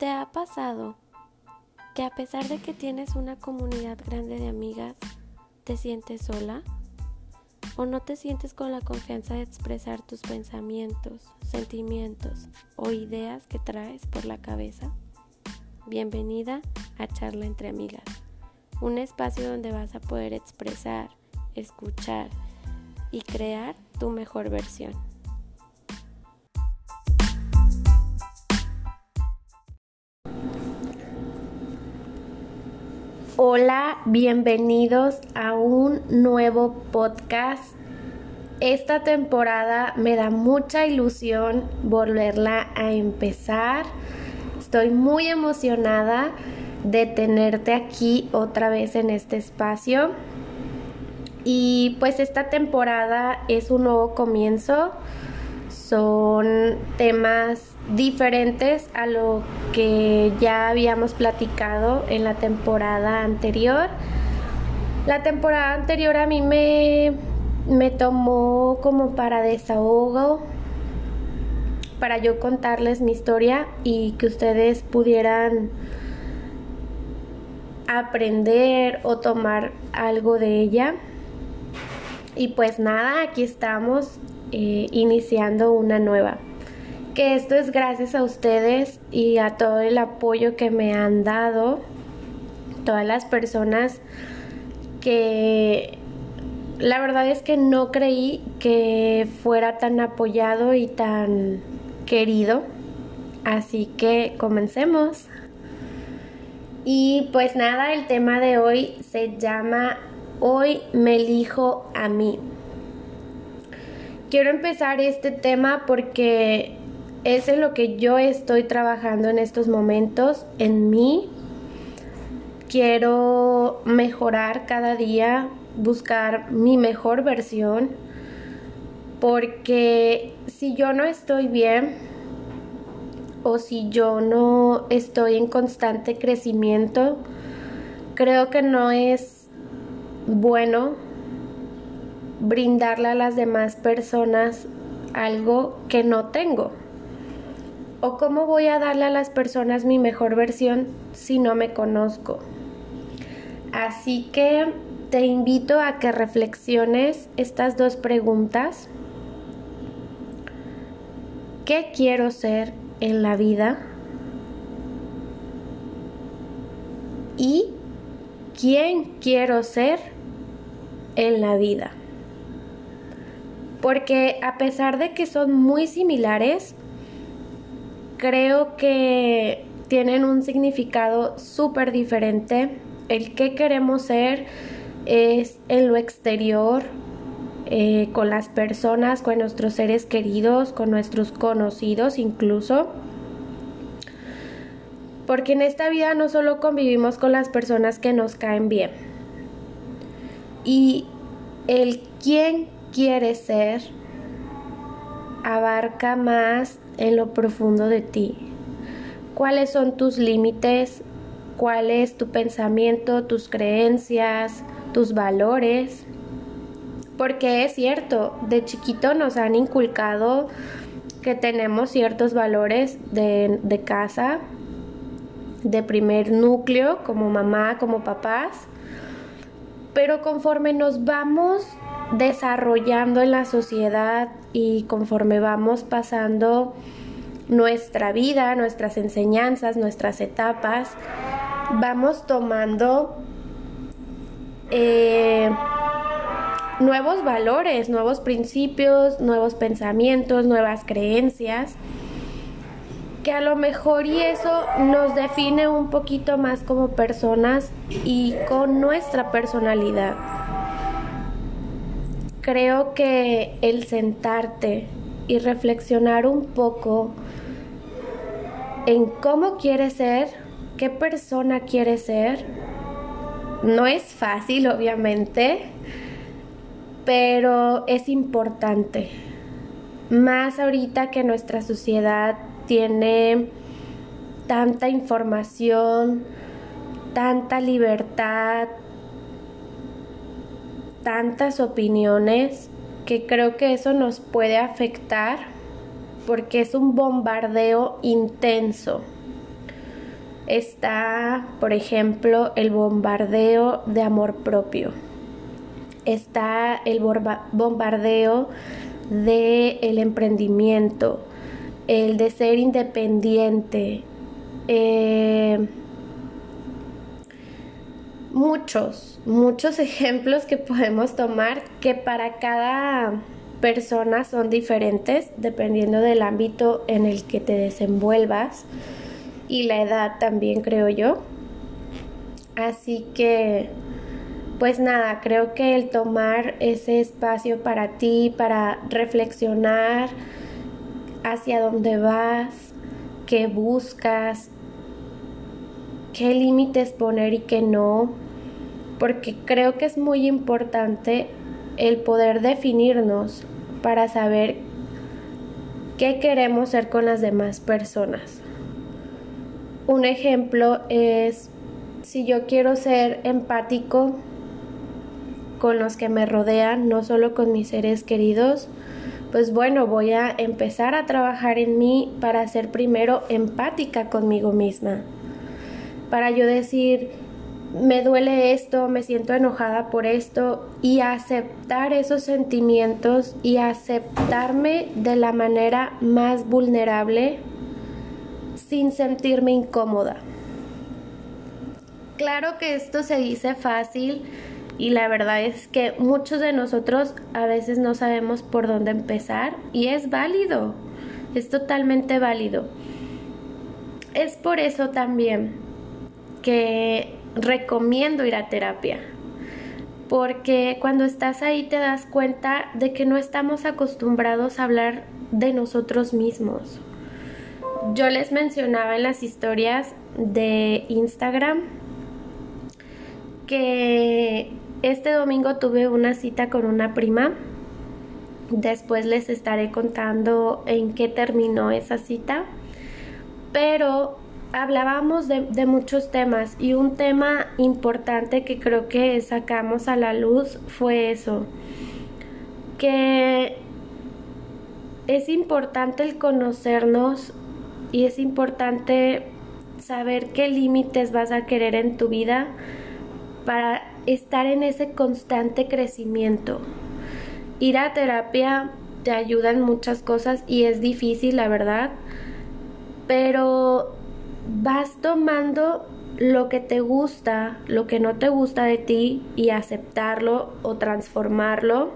¿Te ha pasado que a pesar de que tienes una comunidad grande de amigas, te sientes sola? ¿O no te sientes con la confianza de expresar tus pensamientos, sentimientos o ideas que traes por la cabeza? Bienvenida a Charla entre Amigas, un espacio donde vas a poder expresar, escuchar y crear tu mejor versión. Hola, bienvenidos a un nuevo podcast. Esta temporada me da mucha ilusión volverla a empezar. Estoy muy emocionada de tenerte aquí otra vez en este espacio. Y pues esta temporada es un nuevo comienzo. Son temas diferentes a lo que ya habíamos platicado en la temporada anterior. La temporada anterior a mí me, me tomó como para desahogo, para yo contarles mi historia y que ustedes pudieran aprender o tomar algo de ella. Y pues nada, aquí estamos eh, iniciando una nueva que esto es gracias a ustedes y a todo el apoyo que me han dado, todas las personas que la verdad es que no creí que fuera tan apoyado y tan querido. Así que comencemos. Y pues nada, el tema de hoy se llama Hoy me elijo a mí. Quiero empezar este tema porque es en lo que yo estoy trabajando en estos momentos, en mí. Quiero mejorar cada día, buscar mi mejor versión, porque si yo no estoy bien o si yo no estoy en constante crecimiento, creo que no es bueno brindarle a las demás personas algo que no tengo. ¿O cómo voy a darle a las personas mi mejor versión si no me conozco? Así que te invito a que reflexiones estas dos preguntas. ¿Qué quiero ser en la vida? ¿Y quién quiero ser en la vida? Porque a pesar de que son muy similares, creo que tienen un significado súper diferente. El que queremos ser es en lo exterior, eh, con las personas, con nuestros seres queridos, con nuestros conocidos incluso. Porque en esta vida no solo convivimos con las personas que nos caen bien. Y el quién quiere ser abarca más en lo profundo de ti. ¿Cuáles son tus límites? ¿Cuál es tu pensamiento, tus creencias, tus valores? Porque es cierto, de chiquito nos han inculcado que tenemos ciertos valores de, de casa, de primer núcleo, como mamá, como papás, pero conforme nos vamos desarrollando en la sociedad y conforme vamos pasando nuestra vida, nuestras enseñanzas, nuestras etapas, vamos tomando eh, nuevos valores, nuevos principios, nuevos pensamientos, nuevas creencias, que a lo mejor y eso nos define un poquito más como personas y con nuestra personalidad creo que el sentarte y reflexionar un poco en cómo quieres ser, qué persona quieres ser, no es fácil obviamente, pero es importante. Más ahorita que nuestra sociedad tiene tanta información, tanta libertad, tantas opiniones que creo que eso nos puede afectar porque es un bombardeo intenso. Está, por ejemplo, el bombardeo de amor propio. Está el bombardeo de el emprendimiento, el de ser independiente. Eh, muchos, muchos ejemplos que podemos tomar que para cada persona son diferentes dependiendo del ámbito en el que te desenvuelvas y la edad también creo yo. Así que, pues nada, creo que el tomar ese espacio para ti, para reflexionar hacia dónde vas, qué buscas, qué límites poner y qué no, porque creo que es muy importante el poder definirnos para saber qué queremos ser con las demás personas. Un ejemplo es si yo quiero ser empático con los que me rodean, no solo con mis seres queridos, pues bueno, voy a empezar a trabajar en mí para ser primero empática conmigo misma. Para yo decir, me duele esto, me siento enojada por esto y aceptar esos sentimientos y aceptarme de la manera más vulnerable sin sentirme incómoda. Claro que esto se dice fácil y la verdad es que muchos de nosotros a veces no sabemos por dónde empezar y es válido, es totalmente válido. Es por eso también que recomiendo ir a terapia, porque cuando estás ahí te das cuenta de que no estamos acostumbrados a hablar de nosotros mismos yo les mencionaba en las historias de Instagram que este domingo tuve una cita con una prima. Después les estaré contando en qué terminó esa cita. Pero hablábamos de, muchos temas y un tema importante que creo que sacamos a la luz fue eso. Que es importante el conocernos y es importante saber qué límites vas a querer en tu vida para estar en ese constante crecimiento. Ir a terapia te ayuda en muchas cosas y es difícil, la verdad, pero vas tomando lo que te gusta, lo que no te gusta de ti y aceptarlo o transformarlo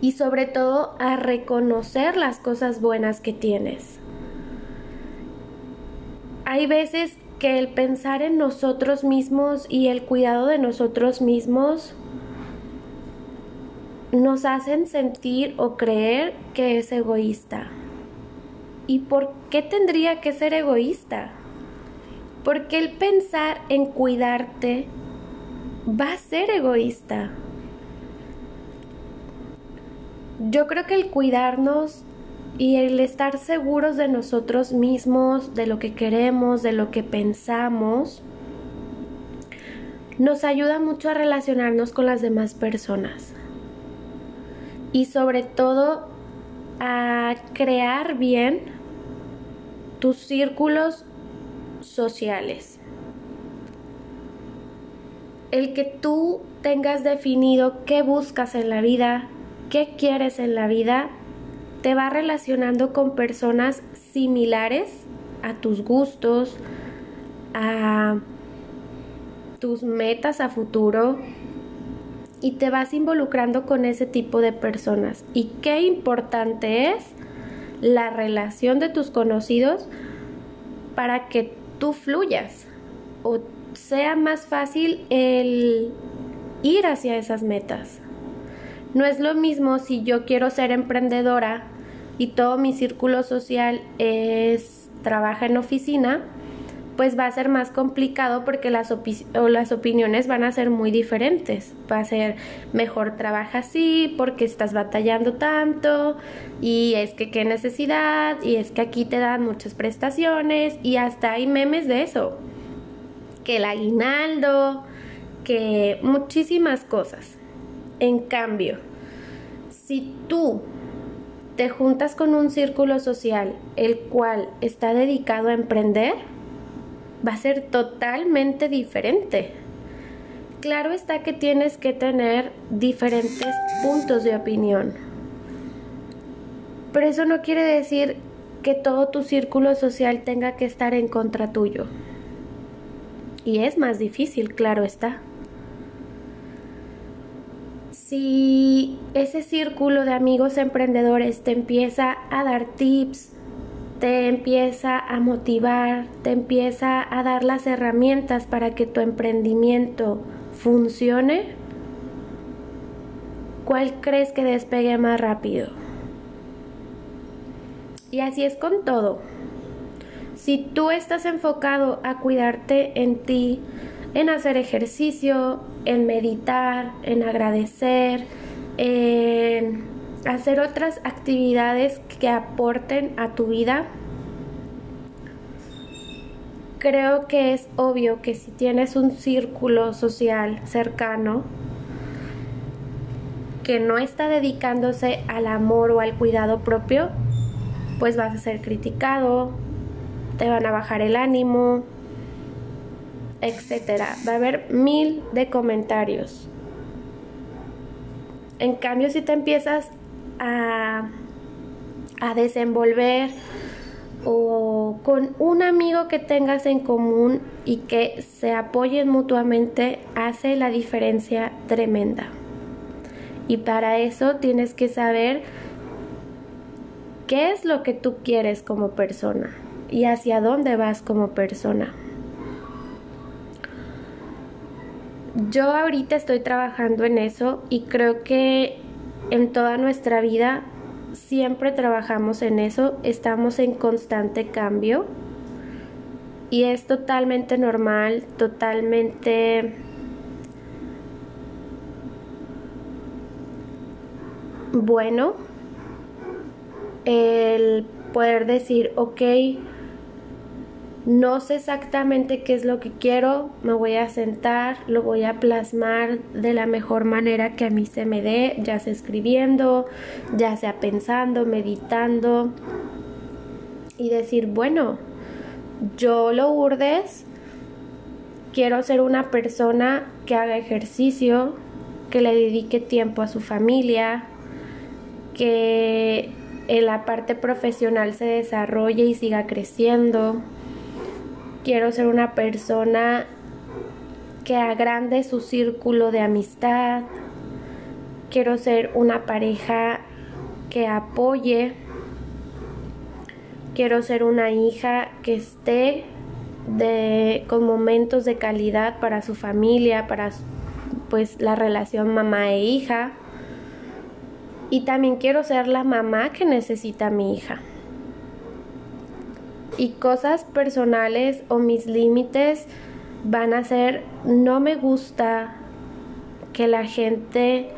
y sobre todo a reconocer las cosas buenas que tienes hay veces que el pensar en nosotros mismos y el cuidado de nosotros mismos nos hacen sentir o creer que es egoísta. ¿Y por qué tendría que ser egoísta? Porque el pensar en cuidarte va a ser egoísta. Yo creo que el cuidarnos y el estar seguros de nosotros mismos, de lo que queremos, de lo que pensamos, nos ayuda mucho a relacionarnos con las demás personas. Y sobre todo a crear bien tus círculos sociales. El que tú tengas definido qué buscas en la vida, qué quieres en la vida, te va relacionando con personas similares a tus gustos, a tus metas a futuro y te vas involucrando con ese tipo de personas. Y qué importante es la relación de tus conocidos para que tú fluyas o sea más fácil el ir hacia esas metas. No es lo mismo si yo quiero ser emprendedora y todo mi círculo social es trabaja en oficina, pues va a ser más complicado porque las, las opiniones van a ser muy diferentes. Va a ser mejor trabaja así porque estás batallando tanto y es que qué necesidad y es que aquí te dan muchas prestaciones y hasta hay memes de eso. Que el aguinaldo, que muchísimas cosas. En cambio, si tú te juntas con un círculo social el cual está dedicado a emprender, va a ser totalmente diferente. Claro está que tienes que tener diferentes puntos de opinión. Pero eso no quiere decir que todo tu círculo social tenga que estar en contra tuyo. Y es más difícil, claro está. Si ese círculo de amigos emprendedores te empieza a dar tips, te empieza a motivar, te empieza a dar las herramientas para que tu emprendimiento funcione, ¿cuál crees que despegue más rápido? Y así es con todo. Si tú estás enfocado a cuidarte en ti, en hacer ejercicio, en meditar, en agradecer, en hacer otras actividades que aporten a tu vida, creo que es obvio que si tienes un círculo social cercano que no está dedicándose al amor o al cuidado propio, pues vas a ser criticado, te van a bajar el ánimo, etcétera. Va a haber mil de comentarios. En cambio, si te empiezas a, a desenvolver o con un amigo que tengas en común y que se apoyen mutuamente hace la diferencia tremenda. Y para eso tienes que saber qué es lo que tú quieres como persona y hacia dónde vas como persona. Yo ahorita estoy trabajando en eso y creo que en toda nuestra vida siempre trabajamos en eso, estamos en constante cambio y es totalmente normal, totalmente bueno el poder decir, ok, no sé exactamente qué es lo que quiero, me voy a sentar, lo voy a plasmar de la mejor manera que a mí se me dé, ya sea escribiendo, ya sea pensando, meditando y decir, bueno, yo lo urdes, quiero ser una persona que haga ejercicio, que le dedique tiempo a su familia, que en la parte profesional se desarrolle y siga creciendo quiero ser una persona que agrande su círculo de amistad, quiero ser una pareja que apoye, quiero ser una hija que esté de, con momentos de calidad para su familia, para pues la relación mamá e hija. Y también quiero ser la mamá que necesita mi hija y cosas personales o mis límites van a ser no me gusta que la gente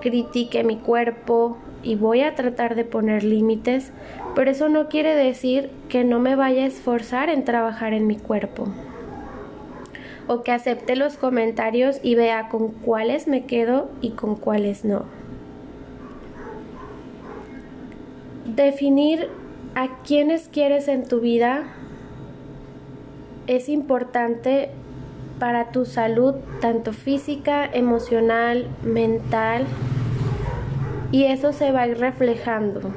critique mi cuerpo y voy a tratar de poner límites, pero eso no quiere decir que no me vaya a esforzar en trabajar en mi cuerpo o que acepte los comentarios y vea con cuáles me quedo y con cuáles no. Definir a quienes quieres en tu vida es importante para tu salud, tanto física, emocional, mental, y eso se va a ir reflejando.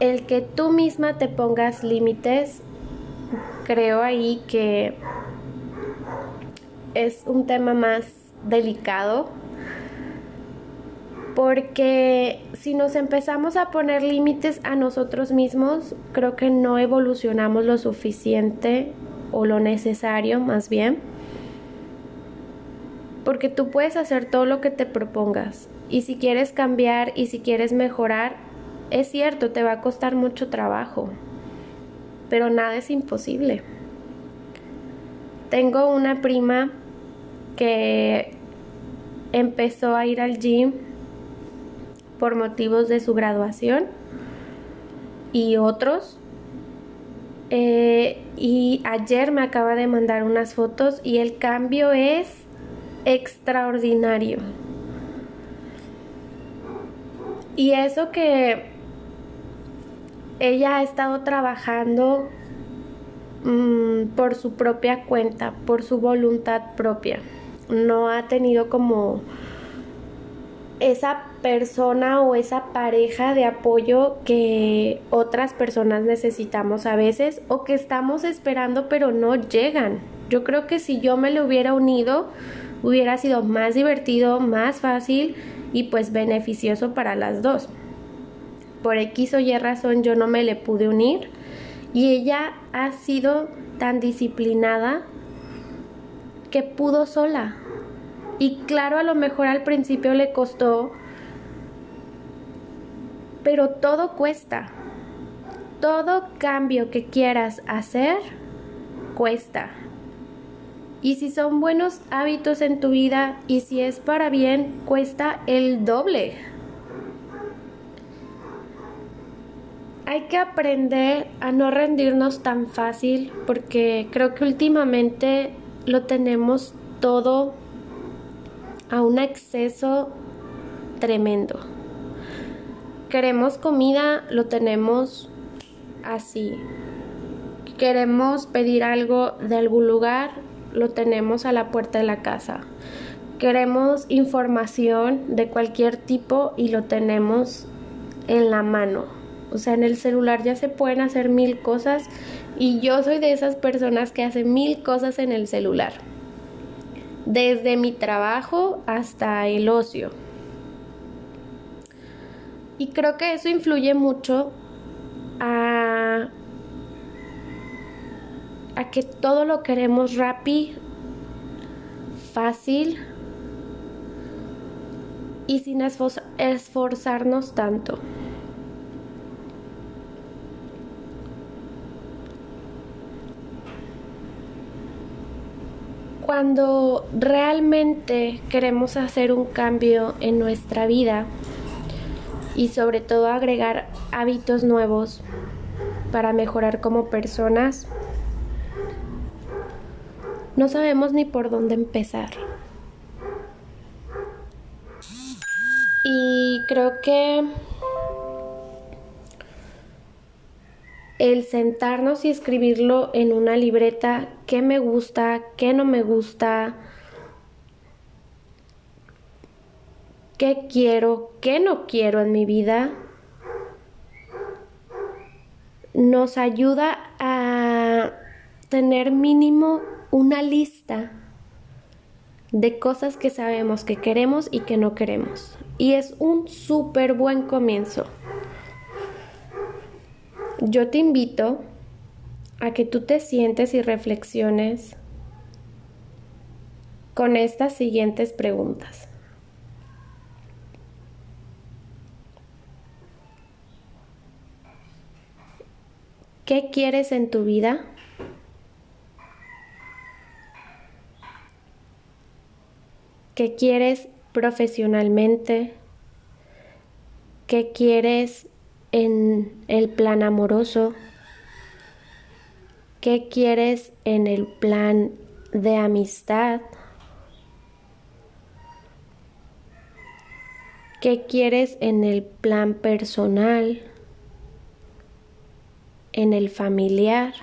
El que tú misma te pongas límites, creo ahí que es un tema más delicado porque si nos empezamos a poner límites a nosotros mismos, creo que no evolucionamos lo suficiente o lo necesario más bien. Porque tú puedes hacer todo lo que te propongas. Y si quieres cambiar y si quieres mejorar, es cierto, te va a costar mucho trabajo. Pero nada es imposible. Tengo una prima que empezó a ir al gym por motivos de su graduación y otros. Eh, y ayer me acaba de mandar unas fotos y el cambio es extraordinario. Y eso que ella ha estado trabajando mm, por su propia cuenta, por su voluntad propia. No ha tenido como esa persona o esa pareja de apoyo que otras personas necesitamos a veces o que estamos esperando pero no llegan. Yo creo que si yo me le hubiera unido hubiera sido más divertido, más fácil y pues beneficioso para las dos. Por X o Y razón yo no me le pude unir y ella ha sido tan disciplinada que pudo sola. Y claro, a lo mejor al principio le costó, pero todo cuesta. Todo cambio que quieras hacer cuesta. Y si son buenos hábitos en tu vida y si es para bien, cuesta el doble. Hay que aprender a no rendirnos tan fácil porque creo que últimamente lo tenemos todo a un exceso tremendo. Queremos comida, lo tenemos así. Queremos pedir algo de algún lugar, lo tenemos a la puerta de la casa. Queremos información de cualquier tipo y lo tenemos en la mano. O sea, en el celular ya se pueden hacer mil cosas y yo soy de esas personas que hacen mil cosas en el celular. Desde mi trabajo hasta el ocio. Y creo que eso influye mucho a a que todo lo queremos rápido, fácil y sin esforzarnos tanto. Cuando realmente queremos hacer un cambio en nuestra vida y sobre todo agregar hábitos nuevos para mejorar como personas, no sabemos ni por dónde empezar. Y creo que el sentarnos y escribirlo en una libreta, qué me gusta, qué no me gusta, qué quiero, qué no quiero en mi vida, nos ayuda a tener mínimo una lista de cosas que sabemos que queremos y que no queremos. Y es un súper buen comienzo. Yo te invito a que tú te sientes y reflexiones con estas siguientes preguntas. ¿Qué quieres en tu vida? qué quieres profesionalmente, qué quieres en el plan amoroso, qué quieres en el plan de amistad, qué quieres en el plan personal, en el familiar.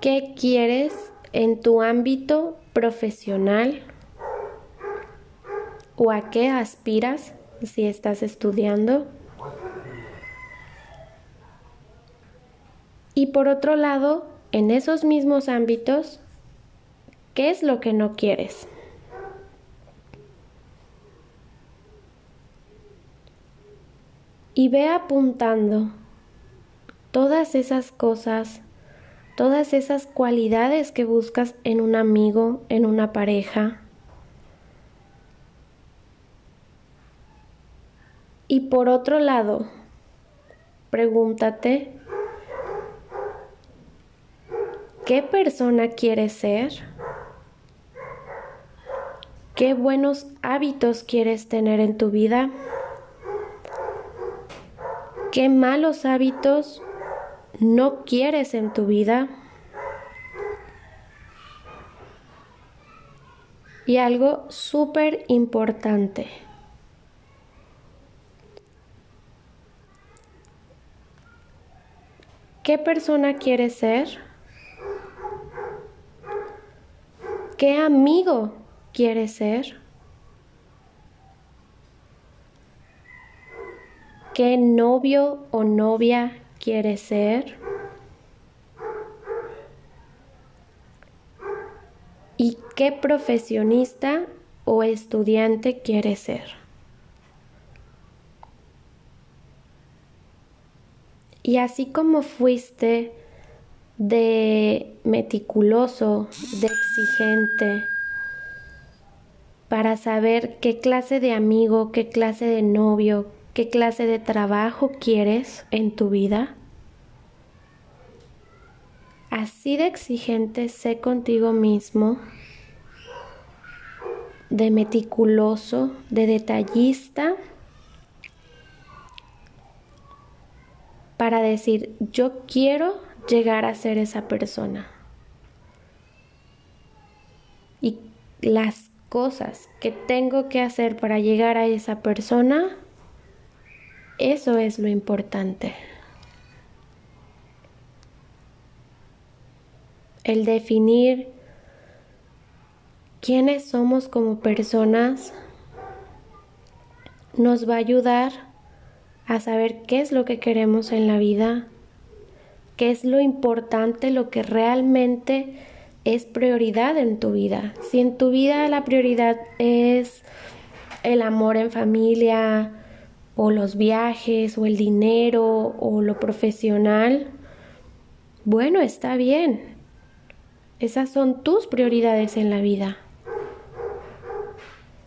¿Qué quieres en tu ámbito profesional? ¿O a qué aspiras si estás estudiando? Y por otro lado, en esos mismos ámbitos, ¿qué es lo que no quieres? Y ve apuntando todas esas cosas todas esas cualidades que buscas en un amigo, en una pareja. Y por otro lado, pregúntate, ¿qué persona quieres ser? ¿Qué buenos hábitos quieres tener en tu vida? ¿Qué malos hábitos no quieres en tu vida? Y algo súper importante. ¿Qué persona quieres ser? ¿Qué amigo quieres ser? ¿Qué novio o novia quieres ser? ¿Y qué profesionista o estudiante quieres ser? Y así como fuiste de meticuloso, de exigente, para saber qué clase de amigo, qué clase de novio, qué clase de trabajo quieres en tu vida. Así de exigente sé contigo mismo, de meticuloso, de detallista, para decir, yo quiero llegar a ser esa persona. Y las cosas que tengo que hacer para llegar a esa persona, eso es lo importante. El definir quiénes somos como personas nos va a ayudar a saber qué es lo que queremos en la vida, qué es lo importante, lo que realmente es prioridad en tu vida. Si en tu vida la prioridad es el amor en familia, o los viajes, o el dinero, o lo profesional, bueno, está bien. Esas son tus prioridades en la vida.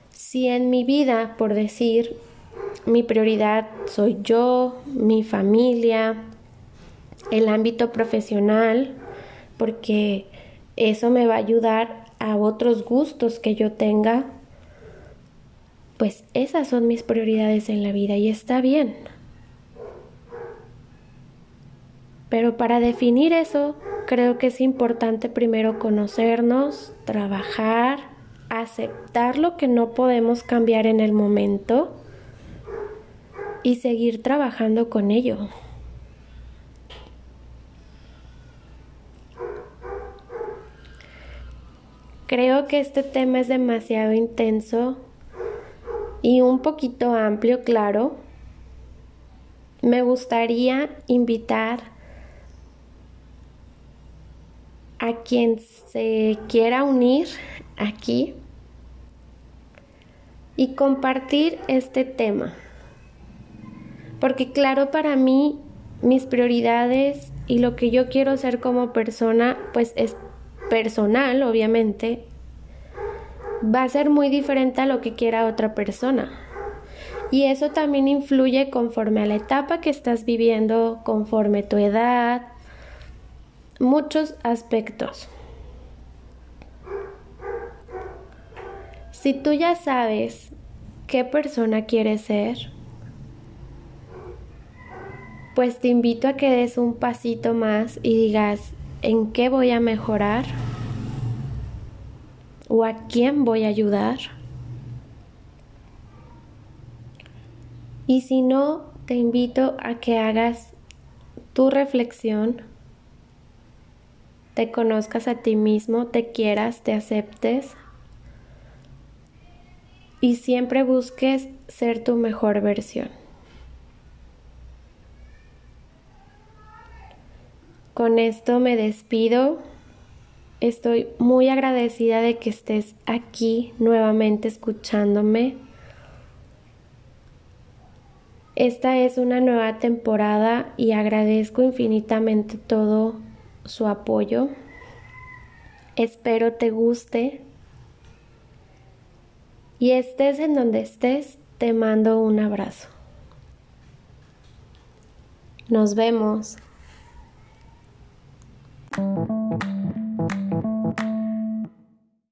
Si en mi vida, por decir, mi prioridad soy yo, mi familia, el ámbito profesional, porque eso me va a ayudar a otros gustos que yo tenga, pues esas son mis prioridades en la vida y está bien. Pero para definir eso, creo que es importante primero conocernos, trabajar, aceptar lo que no podemos cambiar en el momento y seguir trabajando con ello. Creo que este tema es demasiado intenso y un poquito amplio, claro. Me gustaría invitar a quien se quiera unir aquí y compartir este tema. Porque claro, para mí mis prioridades y lo que yo quiero ser como persona, pues es personal, obviamente, va a ser muy diferente a lo que quiera otra persona. Y eso también influye conforme a la etapa que estás viviendo, conforme tu edad, muchos aspectos. Si tú ya sabes qué persona quieres ser, pues te invito a que des un pasito más y digas, en qué voy a mejorar o a quién voy a ayudar. Y si no, te invito a que hagas tu reflexión, te conozcas a ti mismo, te quieras, te aceptes y siempre busques ser tu mejor versión. Con esto me despido. Estoy muy agradecida de que estés aquí nuevamente escuchándome. Esta es una nueva temporada y agradezco infinitamente todo su apoyo. Espero te guste. Y estés en donde estés, te mando un abrazo. Nos vemos.